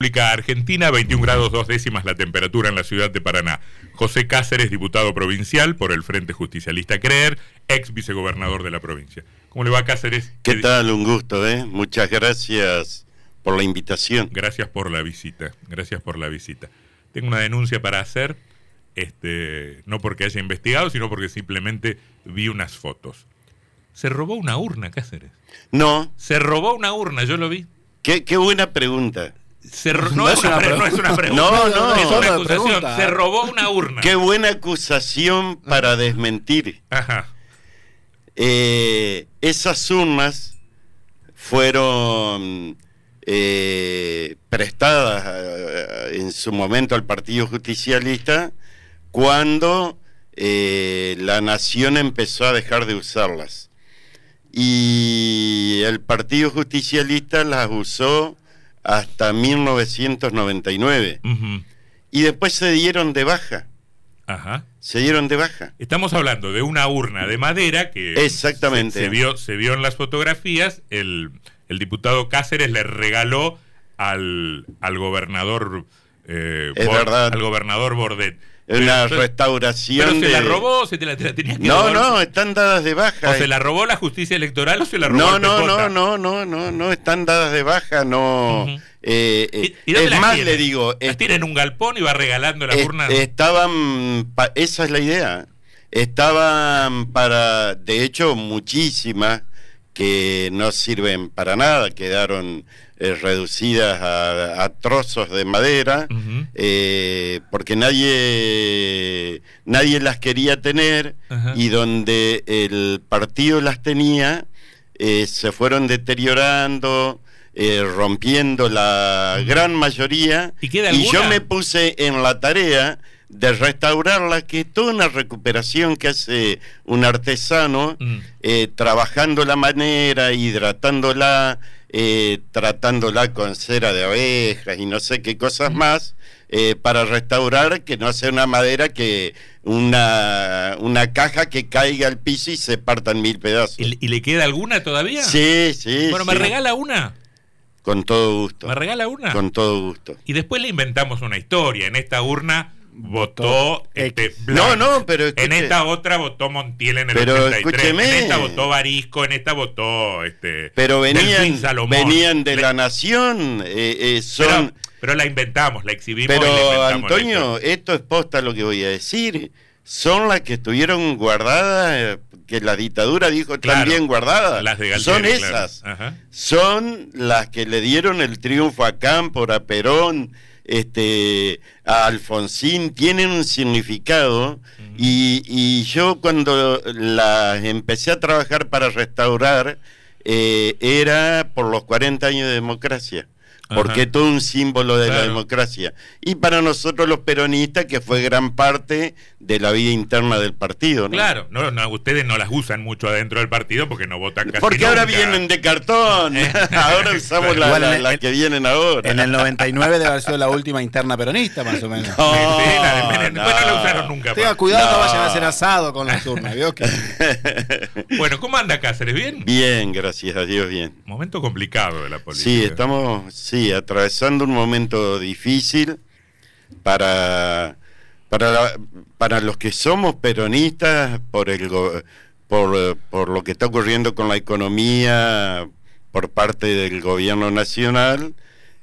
República Argentina, 21 grados dos décimas la temperatura en la ciudad de Paraná. José Cáceres, diputado provincial por el Frente Justicialista Creer, ex vicegobernador de la provincia. ¿Cómo le va Cáceres? ¿Qué tal? Un gusto, ¿eh? Muchas gracias por la invitación. Gracias por la visita, gracias por la visita. Tengo una denuncia para hacer, este, no porque haya investigado, sino porque simplemente vi unas fotos. Se robó una urna, Cáceres. No. Se robó una urna, yo lo vi. Qué, qué buena pregunta. Se no, es una, no, es una, pregunta. No, no, es una acusación. Se robó una urna. Qué buena acusación para desmentir. Ajá. Eh, esas urnas fueron eh, prestadas eh, en su momento al Partido Justicialista cuando la nación empezó a dejar de usarlas. Y el Partido Justicialista las usó hasta 1999. Y después se dieron de baja. Ajá. Se dieron de baja. Estamos hablando de una urna de madera que Exactamente. Se, vio, se vio en las fotografías. El, el diputado Cáceres le regaló al, al gobernador eh, al gobernador Bordet una restauración. ¿Pero se la robó se te la, tenía que No, no, están dadas de baja. ¿O se la robó la justicia electoral o se la robó No, no, no, no, no, no, no, están dadas de baja, no. eh, eh es más, le digo. Las tiene en un galpón y va regalando las urnas. Estaban, esa es la idea. Estaban para, de hecho, muchísimas que no sirven para nada, quedaron eh, reducidas a, trozos de madera, eh, porque nadie, nadie las quería tener y donde el partido las tenía, eh, se fueron deteriorando. rompiendo la gran mayoría y, y yo me puse en la tarea de restaurarla, que es toda una recuperación que hace un artesano, mm. eh, trabajando la manera, hidratándola, eh, tratándola con cera de abejas y no sé qué cosas mm. más, eh, para restaurar que no sea una madera que una, una caja que caiga al piso y se partan mil pedazos. ¿Y, le queda alguna todavía? Sí, sí. Bueno, ¿me regala una? Con todo gusto. ¿Me regala una? Con todo gusto. Y después le inventamos una historia. En esta urna votó este, No, no, pero en esta otra votó Montiel en el pero 83. En esta votó Barisco, en esta votó este Pero venían venían de la nación, eh, eh, son pero, la inventamos, la exhibimos Pero Antonio, esto es posta lo que voy a decir. Son las que estuvieron guardadas que la dictadura dijo también guardadas. son esas. Son las que le dieron el triunfo a Cámpora, a Perón, este, a Alfonsín tienen un significado y, yo cuando la empecé a trabajar para restaurar eh, era por los 40 años de democracia porque es todo un símbolo de la democracia. Y para nosotros los peronistas, que fue gran parte de la vida interna del partido. ¿no? Claro, no, no, ustedes no las usan mucho adentro del partido porque no votan casi Porque ahora vienen de cartón, ahora usamos las la, que vienen ahora. En el 99 debe haber sido la última interna peronista, más o menos. No, sí, la no, la usaron nunca. Tenga cuidado, no. vayan a hacer asado con las urnas, ¿vio? bueno, ¿cómo anda Cáceres? ¿Bien? Bien, gracias a Dios, bien. Momento complicado de la política. Sí, estamos, sí, atravesando un momento difícil para, para, para los que somos peronistas por, el, por, por lo que está ocurriendo con la economía por parte del gobierno nacional,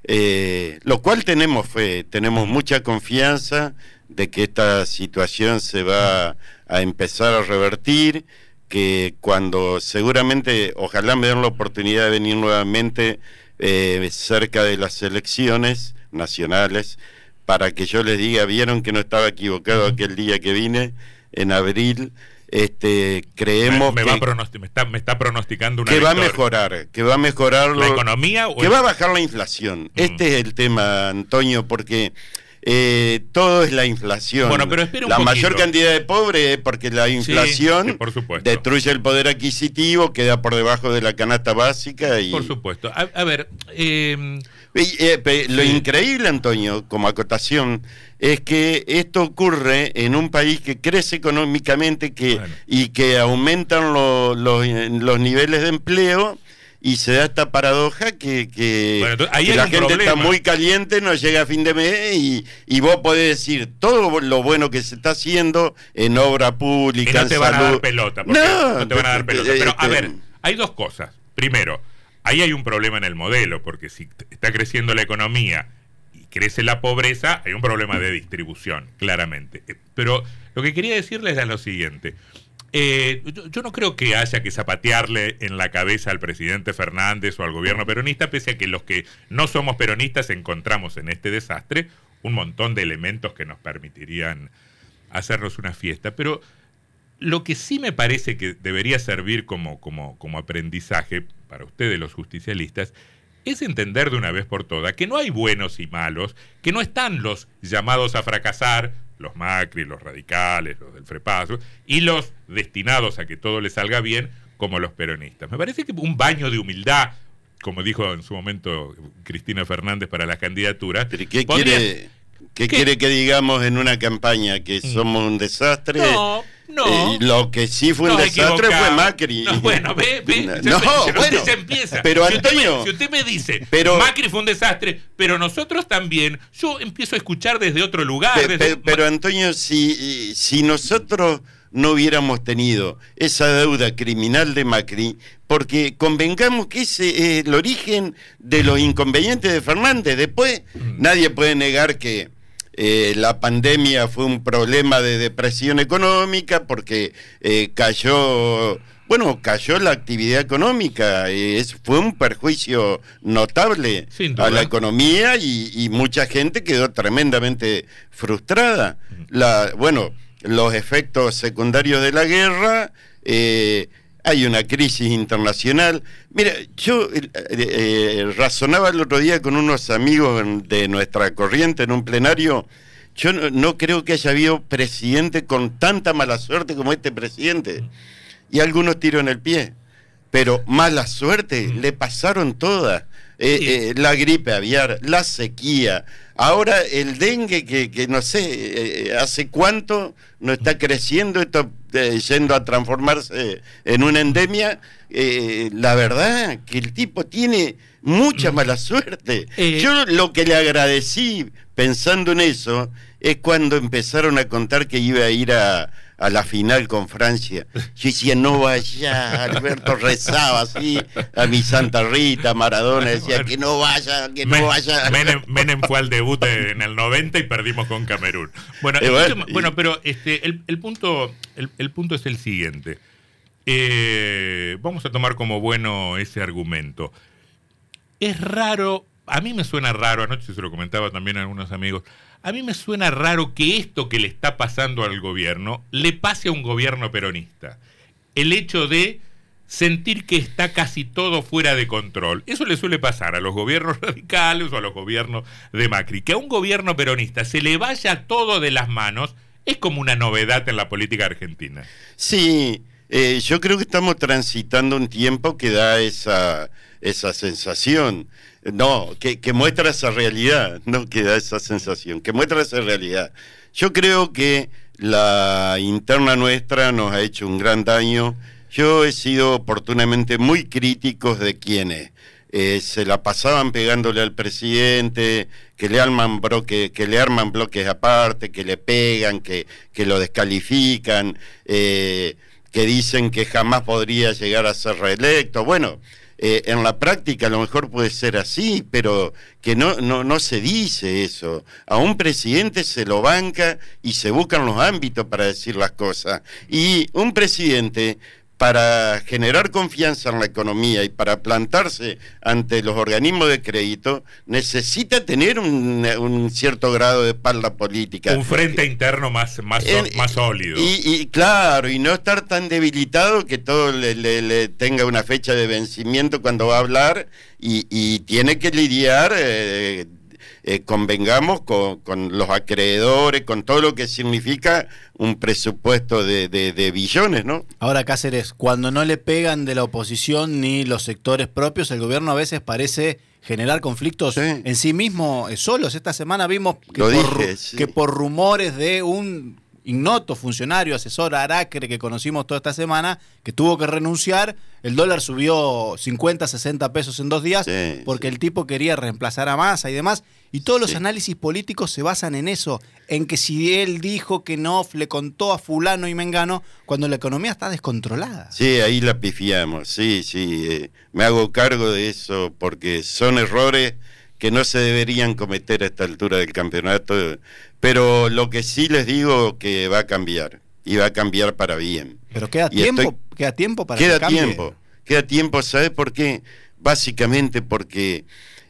eh, lo cual tenemos fe, tenemos mucha confianza de que esta situación se va a empezar a revertir, que cuando seguramente, ojalá me den la oportunidad de venir nuevamente eh, cerca de las elecciones nacionales para que yo les diga, vieron que no estaba equivocado aquel día que vine en abril. Este, creemos me, está, me, está, pronosticando una que va a mejorar, que va a mejorar la economía, que va a bajar la inflación. Este es el tema, Antonio, porque eh, todo es la inflación. Bueno, pero la mayor cantidad de pobres porque la inflación destruye el poder adquisitivo, queda por debajo de la canasta básica. Y... Por supuesto. A, ver. Em, eh, lo increíble, Antonio, como acotación, es que esto ocurre en un país que crece económicamente que, y que aumentan los niveles de empleo y se da esta paradoja que, que, Bueno, entonces, ahí que la gente está problema. muy caliente, no llega a fin de mes y, y vos podés decir todo lo bueno que se está haciendo en obra Y pública, no te en van a salud. dar pelota, porque no, te van a dar pelota. Pero a este, ver, hay dos cosas. Primero, ahí hay un problema en el modelo, porque si está creciendo la economía y crece la pobreza, hay un problema de distribución, claramente. Eh, Pero lo que quería decirles era lo siguiente. Eh, yo, no creo que haya que zapatearle en la cabeza al presidente Fernández o al gobierno peronista, pese a que los que no somos peronistas encontramos en este desastre un montón de elementos que nos permitirían hacernos una fiesta. Pero lo que sí me parece que debería servir como, como, como aprendizaje para ustedes los justicialistas es entender de una vez por todas que no hay buenos y malos, que no están los llamados a fracasar, los Macri, los radicales, los del Frepaso, y los destinados a que todo les salga bien, como los peronistas. Me parece que un baño de humildad, como dijo en su momento Cristina Fernández para las candidaturas, Pero ¿qué podría- quiere, qué ¿Qué? quiere que digamos en una campaña? ¿Que somos un desastre? No, no. Eh, lo que sí fue un desastre fue. Macri. No, bueno, ve, ve. No, ya- ya bueno. ya empieza. Pero Si usted me- Antonio, si usted me dice, pero- Macri fue un desastre, pero nosotros también, yo empiezo a escuchar desde otro lugar. Pe- desde- pe- pero Antonio, si, si nosotros no hubiéramos tenido esa deuda criminal de Macri, porque convengamos que ese es el origen de los inconvenientes de Fernández. Después, Mm. nadie puede negar que eh, la pandemia fue un problema de depresión económica porque eh, cayó, bueno, cayó la actividad económica, eh, es, fue un perjuicio notable a la economía y, y mucha gente quedó tremendamente frustrada. La, bueno, los efectos secundarios de la guerra, eh, hay una crisis internacional. Mira, yo eh, eh, razonaba el otro día con unos amigos en- de nuestra corriente en un plenario. Yo no, no creo que haya habido presidente con tanta mala suerte como este presidente. Y algunos tiros en el pie. Pero mala suerte, le pasaron todas. Eh, Sí. eh, la gripe aviar, la sequía, ahora el dengue que, que no sé, eh, hace cuánto no está creciendo, esto eh, yendo a transformarse en una endemia, la verdad que el tipo tiene mucha mala suerte. Yo lo que le agradecí pensando en eso es cuando empezaron a contar que iba a ir a, a la final con Francia. Yo decía, no vaya, Alberto rezaba así a mi Santa Rita, Maradona decía que no vaya, que Men- no vaya. Menem, Menem fue al debut en el 90 y perdimos con Camerún. Bueno, Eh, bueno, escúchame, y- bueno, pero este, el, el punto, el, el punto es el siguiente. Eh, vamos a tomar como bueno ese argumento. Es raro, a mí me suena raro, anoche se lo comentaba también a algunos amigos, a mí me suena raro que esto que le está pasando al gobierno le pase a un gobierno peronista. El hecho de sentir que está casi todo fuera de control. Eso le suele pasar a los gobiernos radicales o a los gobiernos de Macri. Que a un gobierno peronista se le vaya todo de las manos es como una novedad en la política argentina. Sí, eh, yo creo que estamos transitando un tiempo que da esa, esa sensación. No, que, que muestra esa realidad, no que da esa sensación, que muestra esa realidad. Yo creo que la interna nuestra nos ha hecho un gran daño. Yo he sido oportunamente muy crítico de quienes eh, se la pasaban pegándole al presidente, que le arman bloque, que le arman bloques aparte, que le pegan, que, que lo descalifican, eh, que dicen que jamás podría llegar a ser reelecto. Bueno, eh, en la práctica a lo mejor puede ser así, pero que no, no, no se dice eso. A un presidente se lo banca y se buscan los ámbitos para decir las cosas. Y un presidente para generar confianza en la economía y para plantarse ante los organismos de crédito, necesita tener un, un cierto grado de espalda política. Un frente interno más, En- más sólido. Y, y claro, y no estar tan debilitado que todo le, le- le tenga una fecha de vencimiento cuando va a hablar y, y tiene que lidiar, eh, eh, convengamos, con, con los acreedores, con todo lo que significa un presupuesto de, de- de billones, ¿no? Ahora, Cáceres, cuando no le pegan de la oposición ni los sectores propios, el gobierno a veces parece generar conflictos Sí. en sí mismo eh, solos. Esta semana vimos que, Lo por, dije, ru- sí. que por rumores de un ignoto funcionario, asesor Aracre que conocimos toda esta semana, que tuvo que renunciar. El dólar subió 50, 60 pesos en dos días Sí, porque sí. el tipo quería reemplazar a Massa y demás. Y todos los Sí. análisis políticos se basan en eso, en que si él dijo que no, le contó a fulano y mengano, cuando la economía está descontrolada. Sí, ahí la pifiamos, sí, sí. eh, me hago cargo de eso porque son errores que no se deberían cometer a esta altura del campeonato. Pero lo que sí les digo que va a cambiar, y va a cambiar para bien. Pero queda Y tiempo, estoy- queda tiempo para queda que cambie. tiempo, queda tiempo, ¿sabes por qué? Básicamente porque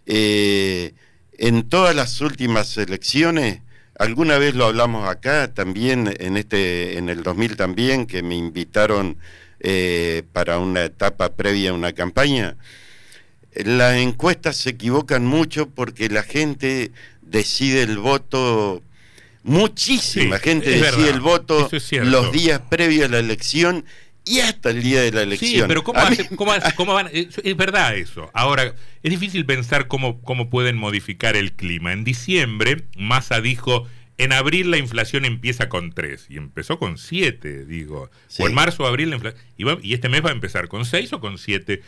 eh, en todas las últimas elecciones, alguna vez lo hablamos acá también, en este, en el 2000 también, que me invitaron eh, para una etapa previa a una campaña. Las encuestas se equivocan mucho porque la gente decide el voto, muchísima Sí, gente decide verdad, el voto es los días previos a la elección y hasta el día de la elección. Sí, pero ¿cómo, hace- cómo cómo van? Es, es verdad eso. Ahora, es difícil pensar cómo, cómo pueden modificar el clima. En diciembre, Massa dijo, en abril la inflación empieza con 3 y empezó con 7, digo. Sí. O en marzo o abril la inflación... Y, va- y este mes va a empezar con 6 o con 7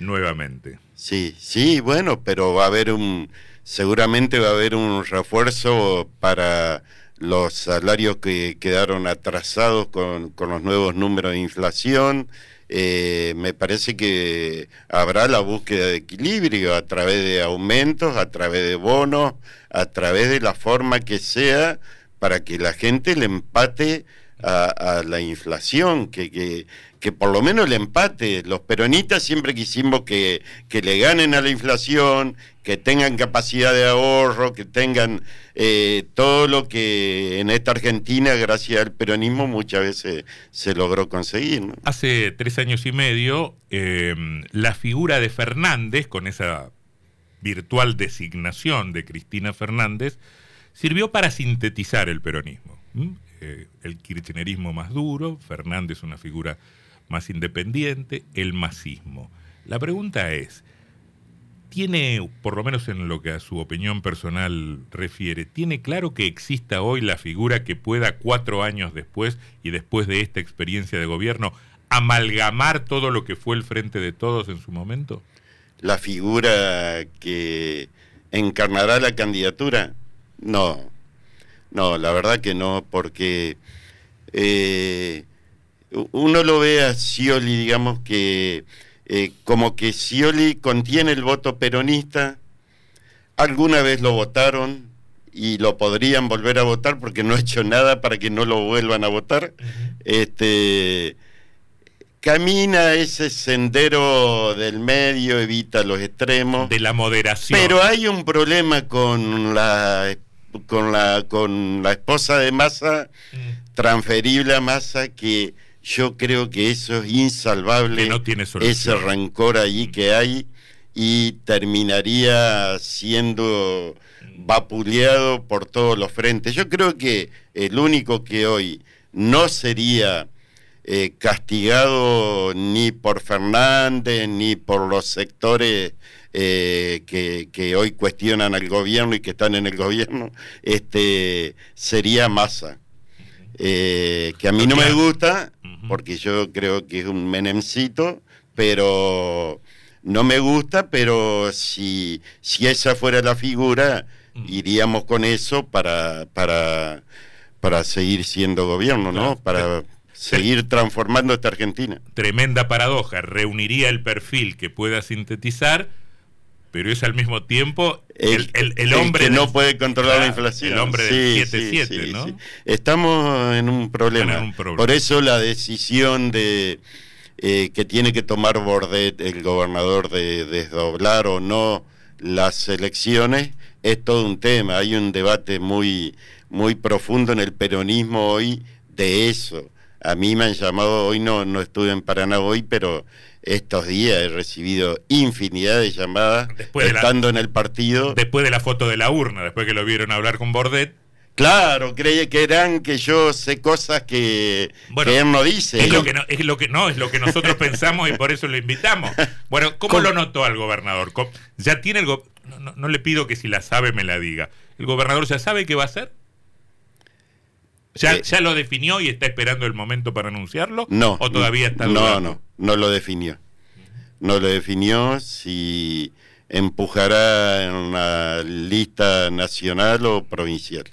nuevamente. Sí, sí, bueno, pero va a haber un, seguramente va a haber un refuerzo para los salarios que quedaron atrasados con, con los nuevos números de inflación. Eh, me parece que habrá la búsqueda de equilibrio a través de aumentos, a través de bonos, a través de la forma que sea para que la gente le empate a, a la inflación, que, que, que por lo menos le empate. Los peronistas siempre quisimos que, que le ganen a la inflación, que tengan capacidad de ahorro, que tengan eh, todo lo que en esta Argentina, gracias al peronismo, muchas veces se logró conseguir. Hace tres años y medio, eh, la figura de Fernández, con esa virtual designación de Cristina Fernández, sirvió para sintetizar el peronismo. Eh, el kirchnerismo más duro, Fernández una figura más independiente, el masismo. La pregunta es, ¿tiene, por lo menos en lo que a su opinión personal refiere, ¿tiene claro que exista hoy la figura que pueda cuatro años después y después de esta experiencia de gobierno amalgamar todo lo que fue el Frente de Todos en su momento? La figura que encarnará la candidatura, no, no, la verdad que no, porque eh, uno lo ve a Scioli, digamos que eh, como que Scioli contiene el voto peronista, alguna vez lo votaron y lo podrían volver a votar porque no ha hecho nada para que no lo vuelvan a votar. Este camina ese sendero del medio, evita los extremos. De la moderación. Pero hay un problema con la con la con la esposa de Massa Mm. transferible a Massa que yo creo que eso es insalvable Que no tiene ese rencor allí que hay y terminaría siendo vapuleado por todos los frentes. Yo creo que el único que hoy no sería eh, castigado ni por Fernández ni por los sectores eh, que, que hoy cuestionan al gobierno y que están en el gobierno, este sería Massa. Eh, que a mí no me gusta, Porque yo creo que es un menemcito, pero no me gusta, pero si, si esa fuera la figura, Mm. iríamos con eso para, para, para seguir siendo gobierno, ¿no? Claro. Para seguir transformando esta Argentina. Tremenda paradoja. Reuniría el perfil que pueda sintetizar, pero es al mismo tiempo el, el- el hombre que no puede controlar la inflación. El hombre del Sí, sí, 7-7, sí, ¿no? sí. Estamos en un problema. Están en un problema. Por eso la decisión de eh, que tiene que tomar Bordet, el gobernador, de desdoblar o no las elecciones, es todo un tema. Hay un debate muy, muy profundo en el peronismo hoy de eso. A mí me han llamado, hoy no, no estuve en Paraná hoy, pero estos días he recibido infinidad de llamadas Después de la- estando en el partido. Después de la foto de la urna, después que lo vieron hablar con Bordet, Claro, creí que eran que yo sé cosas que, Bueno, que él no dice. es lo que no, es lo que no, es lo que nosotros pensamos y por eso lo invitamos. Bueno, ¿cómo lo notó al gobernador? ¿Cómo- Ya tiene el go- no, no- no le pido que si la sabe me la diga. ¿El gobernador ya sabe qué va a hacer? ¿Ya, Eh, ya lo definió y está esperando el momento para anunciarlo? No. ¿O todavía está No, dudando? no, no lo definió. No lo definió si empujará en la lista nacional o provincial.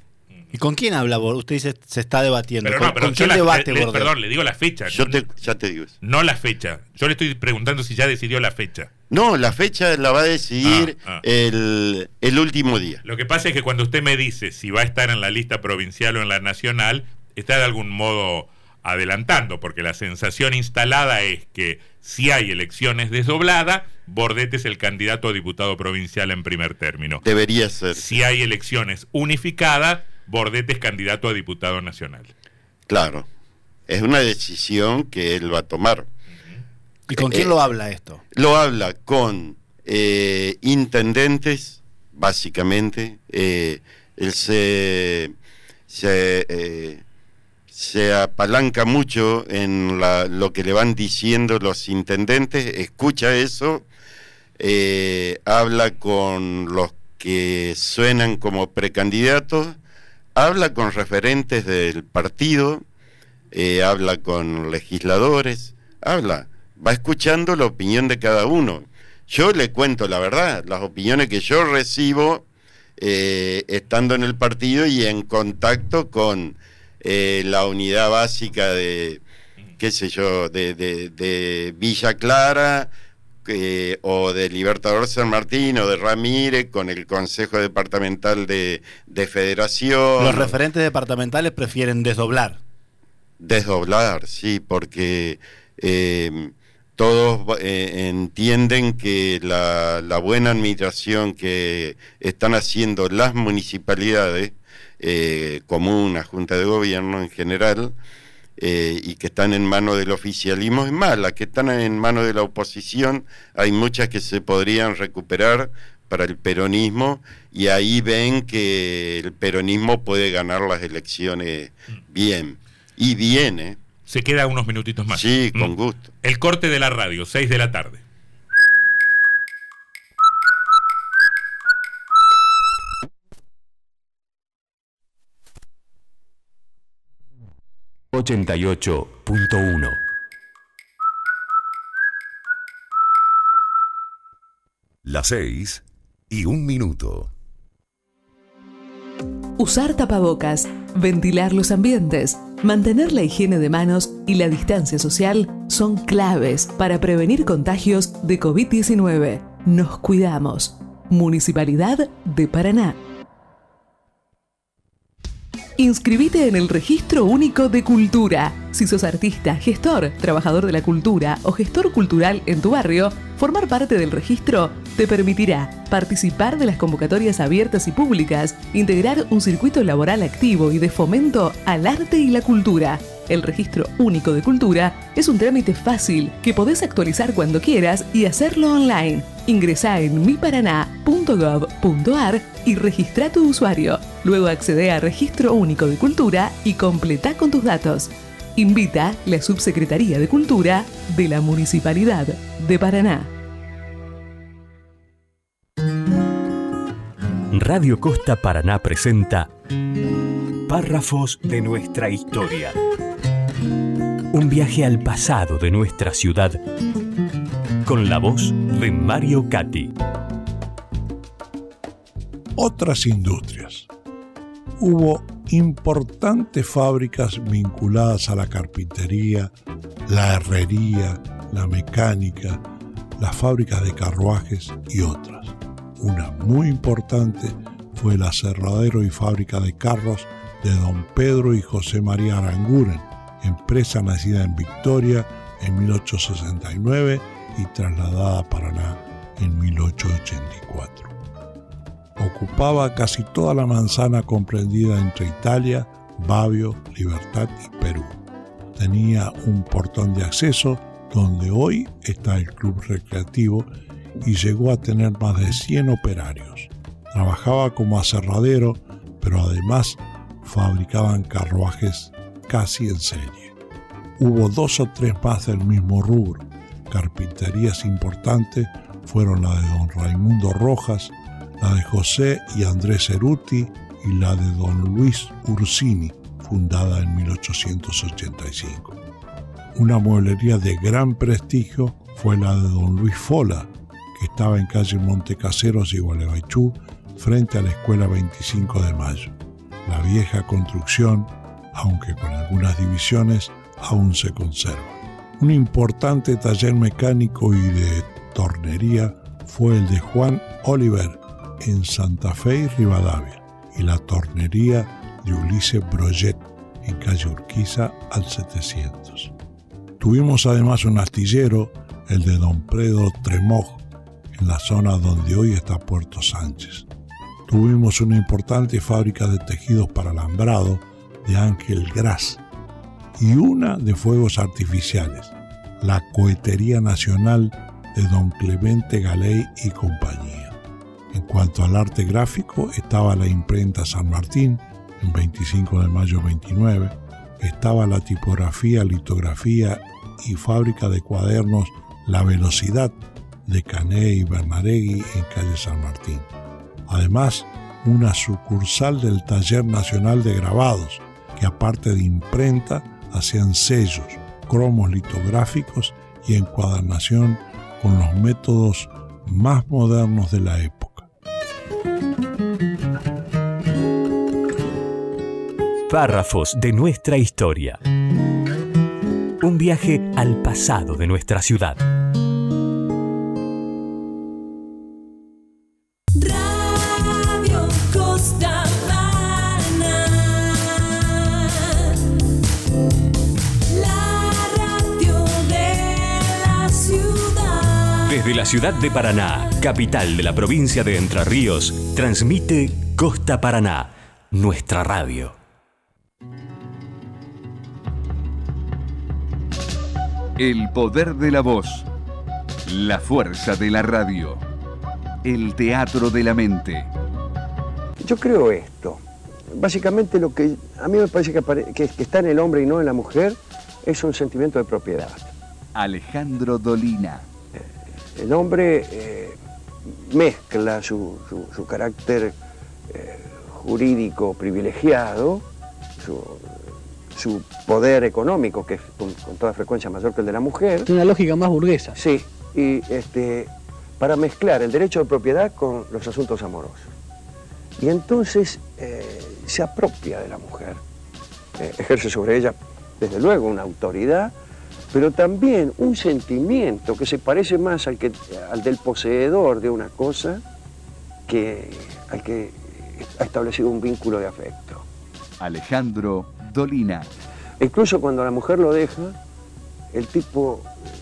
¿Y con quién habla Bor- Usted dice se está debatiendo. Pero ¿Con, no, pero con quién la- debate le- Bordel? Perdón, le digo la fecha. Yo te, ya te digo eso. no la fecha. Yo le estoy preguntando si ya decidió la fecha. No, la fecha la va a decidir Ah, ah. El, el último día. Lo que pasa es que cuando usted me dice si va a estar en la lista provincial o en la nacional, está de algún modo adelantando, porque la sensación instalada es que si hay elecciones desdobladas, Bordet es el candidato a diputado provincial en primer término. Debería ser. Si hay elecciones unificadas, Bordet es candidato a diputado nacional. Claro. Es una decisión que él va a tomar. ¿Y con quién Eh, lo habla esto? Lo habla con eh, intendentes, básicamente. Eh, él se, se, eh, se apalanca mucho en la- lo que le van diciendo los intendentes, escucha eso, eh, habla con los que suenan como precandidatos, habla con referentes del partido, eh, habla con legisladores, habla, va escuchando la opinión de cada uno. Yo le cuento la verdad, las opiniones que yo recibo eh, estando en el partido y en contacto con eh, la unidad básica de, qué sé yo, de, Villa Clara eh, o de Libertador San Martín o de Ramírez con el Consejo Departamental de, de Federación. Los referentes departamentales prefieren desdoblar. Desdoblar, sí, porque eh, todos eh, entienden que la, la buena administración que están haciendo las municipalidades, eh, comunas, junta de gobierno en general, eh, y que están en manos del oficialismo, es más, las que están en manos de la oposición, hay muchas que se podrían recuperar para el peronismo y ahí ven que el peronismo puede ganar las elecciones bien. Y viene, Se queda unos minutitos más. sí, Mm. con gusto. El corte de la radio, 6 de la tarde. Ochenta y ocho punto uno. Las seis y un minuto. Usar tapabocas, ventilar los ambientes, mantener la higiene de manos y la distancia social son claves para prevenir contagios de COVID-19. Nos cuidamos. Municipalidad de Paraná. Inscribite en el Registro Único de Cultura. Si sos artista, gestor, trabajador de la cultura o gestor cultural en tu barrio, formar parte del registro te permitirá participar de las convocatorias abiertas y públicas, integrar un circuito laboral activo y de fomento al arte y la cultura. El Registro Único de Cultura es un trámite fácil que podés actualizar cuando quieras y hacerlo online. Ingresá en miParaná.gov.ar y registra tu usuario. Luego accede a Registro Único de Cultura y completa con tus datos. Invita la Subsecretaría de Cultura de la Municipalidad de Paraná. Radio Costa Paraná presenta Párrafos de nuestra historia. Un viaje al pasado de nuestra ciudad con la voz de Mario Cati. otras industrias. Hubo importantes fábricas vinculadas a la carpintería, la herrería, la mecánica, las fábricas de carruajes y otras. Una muy importante fue el aserradero y fábrica de carros de don Pedro y José María Aranguren, empresa nacida en Victoria en 1869 y trasladada a Paraná en 1884 ocupaba casi toda la manzana comprendida entre Italia, Babio, Libertad y Perú. Tenía un portón de acceso donde hoy está el club recreativo y llegó a tener más de 100 operarios. Trabajaba como aserradero, pero además fabricaban carruajes casi en serie. Hubo dos o tres más del mismo rubro. Carpinterías importantes fueron la de don Raimundo Rojas, la de José y Andrés Ceruti y la de don Luis Ursini. fundada en 1885. Una mueblería de gran prestigio fue la de don Luis Fola, que estaba en calle Montecaseros y Gualeguaychú, frente a la Escuela 25 de Mayo. La vieja construcción, aunque con algunas divisiones, aún se conserva. Un importante taller mecánico y de tornería fue el de Juan Oliver en Santa Fe y Rivadavia y la tornería de Ulises Broget en calle Urquiza al 700. Tuvimos además un astillero, el de Don Predo Tremoj, en la zona donde hoy está Puerto Sánchez. Tuvimos una importante fábrica de tejidos para alambrado de Ángel Gras y una de fuegos artificiales, la Cohetería Nacional de Don Clemente Galey y compañía. En cuanto al arte gráfico, estaba la imprenta San Martín, en 25 de mayo 29, estaba la tipografía, litografía y fábrica de cuadernos La Velocidad de Cané y Bernaregui en calle San Martín. Además, una sucursal del Taller Nacional de Grabados, que aparte de imprenta, hacían sellos, cromos litográficos y encuadernación con los métodos más modernos de la época. Párrafos de nuestra historia. Un viaje al pasado de nuestra ciudad. Ciudad. De Paraná, capital de la provincia de Entre Ríos, transmite Costa Paraná, nuestra radio. El poder de la voz. La fuerza de la radio. El teatro de la mente. Yo creo esto. Básicamente lo que a mí me parece que, apare- que- que está en el hombre y no en la mujer es un sentimiento de propiedad. Alejandro Dolina. El hombre eh, mezcla su, su- su carácter eh, jurídico privilegiado, su, su poder económico, que es con, con toda frecuencia mayor que el de la mujer. Una lógica más burguesa. Sí, y este, para mezclar el derecho de propiedad con los asuntos amorosos. Y entonces eh, se apropia de la mujer, ejerce sobre ella, desde luego, una autoridad, pero también un sentimiento que se parece más al, que, al del poseedor de una cosa que al que ha establecido un vínculo de afecto. Alejandro Dolina. Incluso cuando la mujer lo deja, el tipo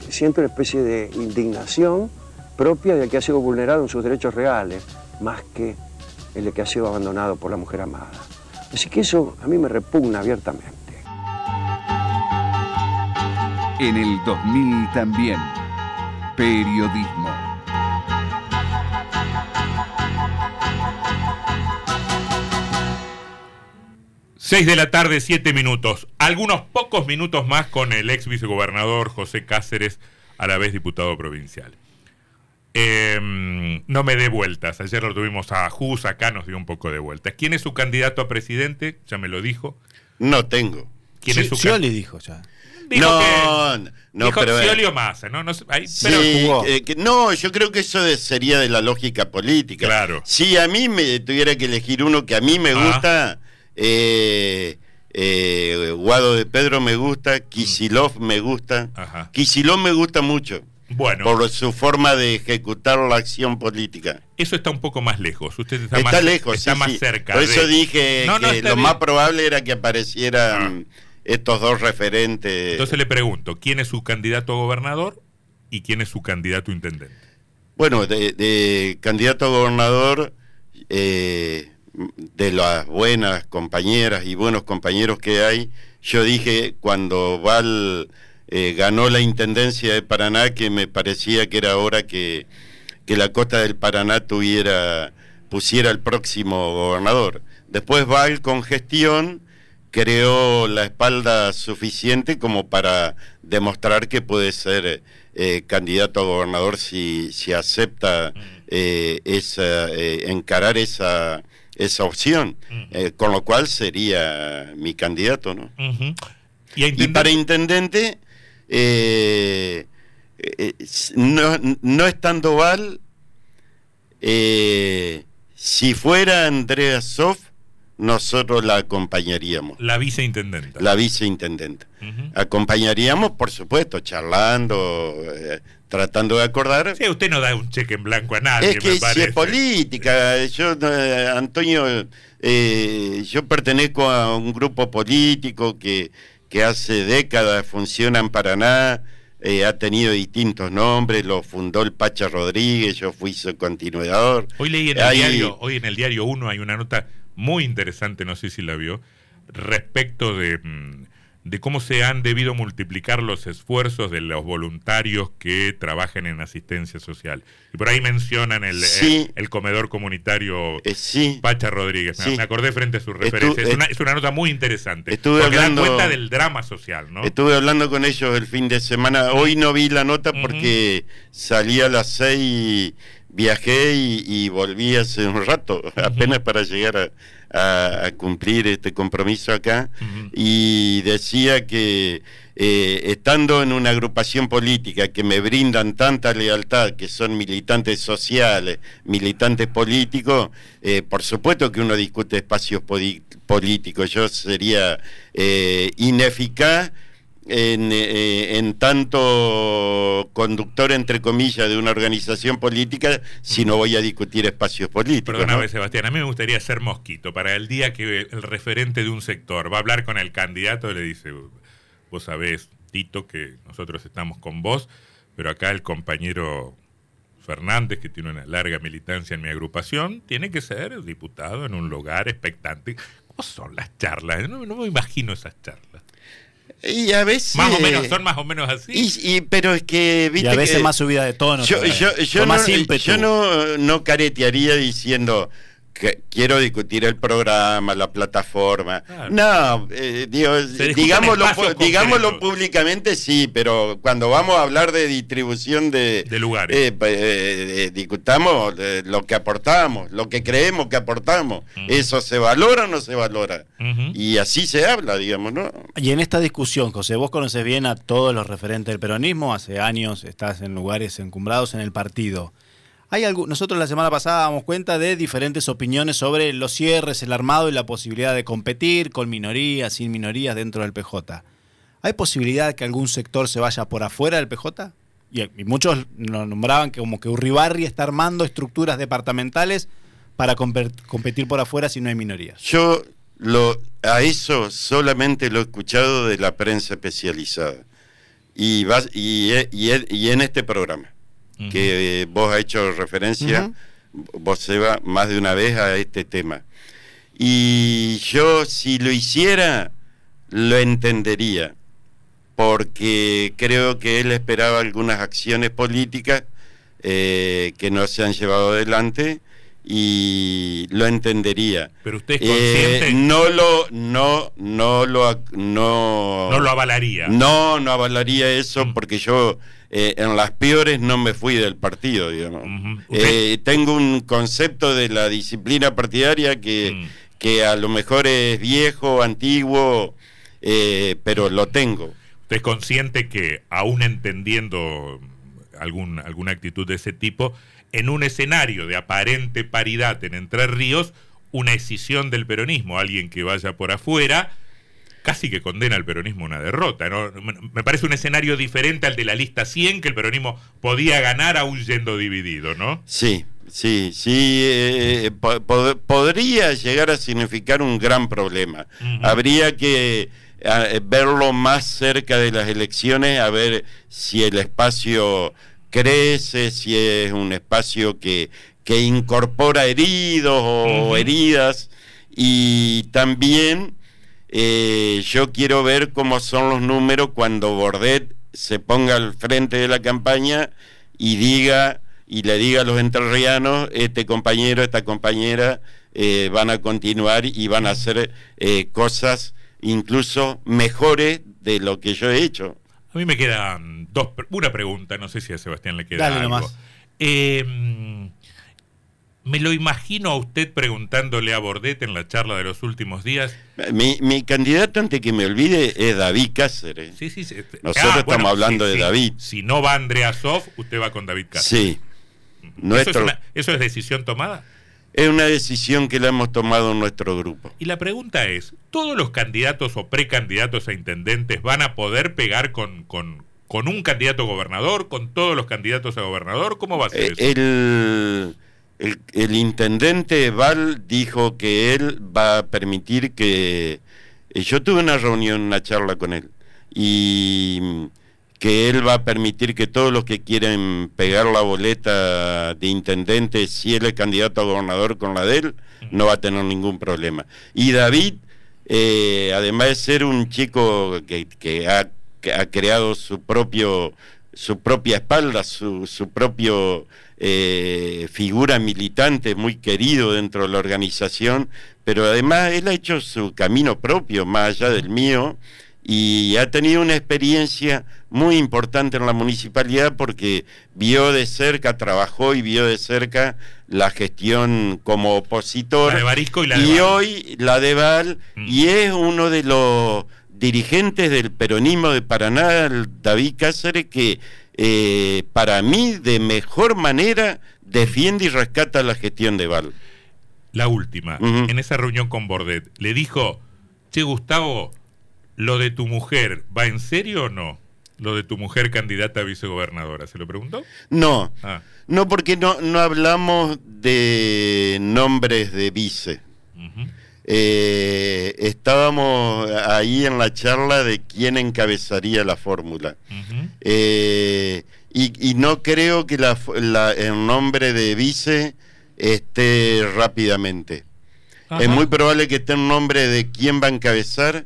siente una especie de indignación propia del que ha sido vulnerado en sus derechos reales, más que el de que ha sido abandonado por la mujer amada. Así que eso a mí me repugna abiertamente. En el 2000 también. Periodismo. Seis de la tarde, siete minutos. Algunos pocos minutos más con el ex vicegobernador José Cáceres, a la vez diputado provincial. Eh, no me dé vueltas. Ayer lo tuvimos a Jus, acá nos dio un poco de vueltas. ¿Quién es su candidato a presidente? Ya me lo dijo. No tengo. ¿Quién Sí, es su Scioli can- dijo ya. Dijo no, que- no, dijo pero. eh, Massa, ¿no? No sé, ahí- Sí, pero jugó. eh, que- no, yo creo que eso de- sería de la lógica política. Claro. Si a mí me tuviera que elegir uno que a mí me Ah. gusta, eh, eh, Guado de Pedro me gusta, Kisilov me gusta. Ajá. Kisilov me gusta mucho Bueno, por su forma de ejecutar la acción política. eso está un poco más lejos. Usted está, Está, más, lejos, está sí, más sí. cerca. Por de- eso dije No, que lo bien. más probable era que aparecieran estos dos referentes. Entonces le pregunto, ¿quién es su candidato a gobernador y quién es su candidato a intendente? Bueno, de, de candidato a gobernador, eh, de las buenas compañeras y buenos compañeros que hay, yo dije cuando Val eh, ganó la intendencia de Paraná que me parecía que era hora que, que la costa del Paraná tuviera, pusiera el próximo gobernador. Después Val con gestión creó la espalda suficiente como para demostrar que puede ser eh, candidato a gobernador si, si acepta eh, esa, eh, encarar esa, esa opción, eh, con lo cual sería mi candidato, ¿no? Y, para intendente, no, no estando Val, si fuera Andrea Sof, nosotros la acompañaríamos, la viceintendenta. la viceintendente. Ujú. Acompañaríamos, por supuesto, charlando, eh, tratando de acordar. Sí, usted no da un cheque en blanco a nadie, Es que me si parece. es política, yo, eh, Antonio, eh, yo pertenezco a un grupo político que, que hace décadas funciona en Paraná, eh, ha tenido distintos nombres, lo fundó el Pacha Rodríguez, yo fui su continuador. Hoy leí en el Hay- diario, hoy en el diario 1 hay una nota muy interesante, no sé si la vio, respecto de, mm, de cómo se han debido multiplicar los esfuerzos de los voluntarios que trabajan en asistencia social. Y por ahí mencionan el, Sí. el, el comedor comunitario Eh, sí, Pacha Rodríguez. Me- Sí. Me acordé frente a su referencia. Es una, es una nota muy interesante. Estuve porque hablando- da cuenta del drama social, ¿no? Estuve hablando con ellos el fin de semana. Hoy no vi la nota porque salí a las seis, viajé y, y volví hace un rato, apenas para llegar a, a- a cumplir este compromiso acá. Y decía que eh, estando en una agrupación política que me brindan tanta lealtad, que son militantes sociales, militantes políticos, eh, por supuesto que uno discute espacios políticos. Yo sería eh, ineficaz en, eh, en tanto conductor, entre comillas, de una organización política si no voy a discutir espacios políticos. Perdóname, ¿no? Sebastián, a mí me gustaría ser mosquito para el día que el referente de un sector va a hablar con el candidato y le dice, vos sabés, Tito, que nosotros estamos con vos, pero acá el compañero Fernández, que tiene una larga militancia en mi agrupación, tiene que ser diputado en un lugar expectante. ¿Cómo son las charlas? No, no me imagino esas charlas. Y a veces... Más o menos, son más o menos así. Y, y- pero es que, Y viste a veces que- más subida de tono. Yo, yo, yo no, más ímpetu. yo no, no caretearía diciendo que quiero discutir el programa, la plataforma. Claro. No, eh, digo, digámoslo, digámoslo públicamente sí, pero cuando vamos a hablar de distribución de, De lugares. eh, pa- eh, eh, discutamos eh, lo que aportamos, lo que creemos que aportamos. ¿Eso se valora o no se valora? Y así se habla, digamos, ¿no? Y en esta discusión, José, vos conoces bien a todos los referentes del peronismo, hace años estás en lugares encumbrados en el partido. Hay algo, nosotros la semana pasada damos cuenta de diferentes opiniones sobre los cierres, el armado y la posibilidad de competir con minorías, sin minorías dentro del PJ. ¿Hay posibilidad de que algún sector se vaya por afuera del PJ? Y, muchos lo nombraban que como que Urribarri está armando estructuras departamentales para compe- competir por afuera si no hay minorías. Yo lo, a eso solamente lo he escuchado de la prensa especializada. Y, vas, y, y y en este programa, que eh, vos has hecho referencia, vos Seba, más de una vez a este tema. Y yo si lo hiciera, lo entendería, porque creo que él esperaba algunas acciones políticas eh, que no se han llevado adelante y lo entendería. Pero usted es Eh, consciente, no lo, no, no lo, ac- no, no lo avalaría. no, no avalaría eso Mm. porque yo eh, en las peores no me fui del partido, digamos. Eh, tengo un concepto de la disciplina partidaria que, Mm. que a lo mejor es viejo, antiguo, eh, pero lo tengo. ¿Usted es consciente que, aún entendiendo algún, alguna actitud de ese tipo, en un escenario de aparente paridad en Entre Ríos, una escisión del peronismo, alguien que vaya por afuera, casi que condena al peronismo a una derrota. ¿no? Me- parece un escenario diferente al de la lista 100, que el peronismo podía ganar aún yendo dividido, ¿no? Sí, sí, sí, eh, po- pod- podría llegar a significar un gran problema. Habría que eh, verlo más cerca de las elecciones, a ver si el espacio crece, si es un espacio que, que incorpora heridos o heridas. Y también eh, yo quiero ver cómo son los números cuando Bordet se ponga al frente de la campaña y diga y le diga a los entrerrianos, este compañero, esta compañera eh, van a continuar y van a hacer eh, cosas incluso mejores de lo que yo he hecho. A mí me quedan dos, una pregunta, no sé si a Sebastián le queda Dale algo. nomás. Me lo imagino a usted preguntándole a Bordet en la charla de los últimos días. Mi, mi candidato, antes que me olvide, es David Cáceres. Sí, sí, sí. Nosotros Ah, estamos bueno, hablando de. David. Si no va Andrea Sof, usted va con David Cáceres. Sí. ¿Eso, Nuestro, es una- ¿Eso es decisión tomada? es una decisión que la hemos tomado en nuestro grupo. Y la pregunta es, ¿todos los candidatos o precandidatos a intendentes van a poder pegar con, con, con un candidato a gobernador, con todos los candidatos a gobernador? ¿Cómo va a ser Eh, eso? el, el, el intendente Val dijo que él va a permitir que... eh, Yo tuve una reunión, una charla con él, y mm, que él va a permitir que todos los que quieren pegar la boleta de intendente, si él es candidato a gobernador con la de él, no va a tener ningún problema. Y David, eh, además de ser un chico que, que ha, que ha creado su propio su propia espalda, su, su propio eh, figura militante muy querido dentro de la organización, pero además él ha hecho su camino propio, más allá del mío, y ha tenido una experiencia muy importante en la municipalidad porque vio de cerca, trabajó y vio de cerca la gestión como opositor. La de Barisco y la de y Val. hoy la de Val, Mm. y es uno de los dirigentes del peronismo de Paraná, David Cáceres, que eh, para mí de mejor manera defiende y rescata la gestión de Val. La última, en esa reunión con Bordet, le dijo, che Gustavo, ¿lo de tu mujer va en serio o no? Lo de tu mujer candidata a vicegobernadora, ¿se lo preguntó? No, Ah, no porque no, no hablamos de nombres de vice. Eh, estábamos ahí en la charla de quién encabezaría la fórmula. Eh, y, y no creo que la, la- el nombre de vice esté rápidamente. Ajá. Es muy probable que esté un nombre de quién va a encabezar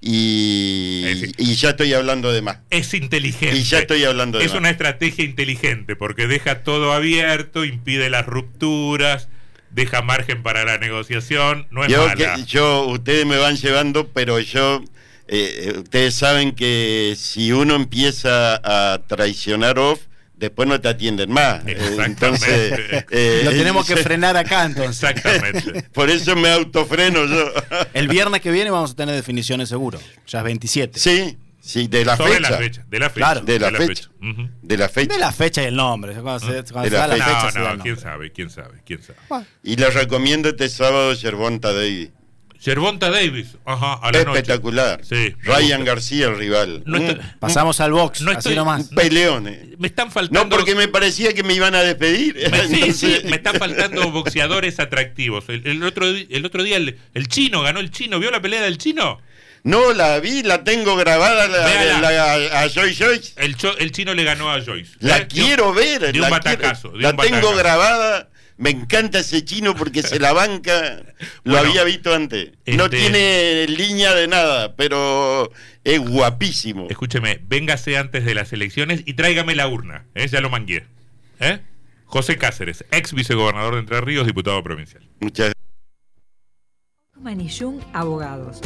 y, Es decir- y ya estoy hablando de más. Es inteligente. Y ya estoy hablando de Es más. una estrategia inteligente porque deja todo abierto, impide las rupturas, deja margen para la negociación. No es yo, mala. que- yo, ustedes me van llevando, pero yo, eh, eh, ustedes saben que si uno empieza a traicionar off, después no te atienden más. Eh, Exactamente. entonces, eh, Lo tenemos que frenar acá entonces. Exactamente. Por eso me autofreno yo. El viernes que viene vamos a tener definiciones seguro. Ya es 27. sí, sí, de la Sobre fecha. la fecha. De la fecha. Claro. De la fecha. De la fecha. De la fecha y el nombre. Cuando se, cuando De se la da la fecha. fecha, se da No, el no, quién sabe, quién sabe, quién sabe. Y les recomiendo este sábado Yerbonta David. Gervonta Davis, ajá, a la noche. Espectacular. Sí, Ryan. García, el rival. No un, está- Pasamos al box. No así estoy- nomás. peleón. eh. Me están faltando. No, porque me parecía que me iban a despedir. Me, sí, sí, me están faltando boxeadores atractivos. El, el otro, el otro día el, el chino ganó el chino. ¿Vio la pelea del chino? No, la vi, la tengo grabada la- Véala. la- a, a Joy Joyce. El, cho- el chino le ganó a Joyce. La ¿Eh? quiero ver. De un la batacazo. quiero- de la un tengo batacazo. grabada. Me encanta ese chino porque se la banca. Lo Bueno, había visto antes. No este- tiene línea de nada, pero es guapísimo. Escúcheme, véngase antes de las elecciones y tráigame la urna. ¿eh? Ya lo mangué. ¿Eh? José Cáceres, ex vicegobernador de Entre Ríos, diputado provincial. Muchas Manillún Abogados.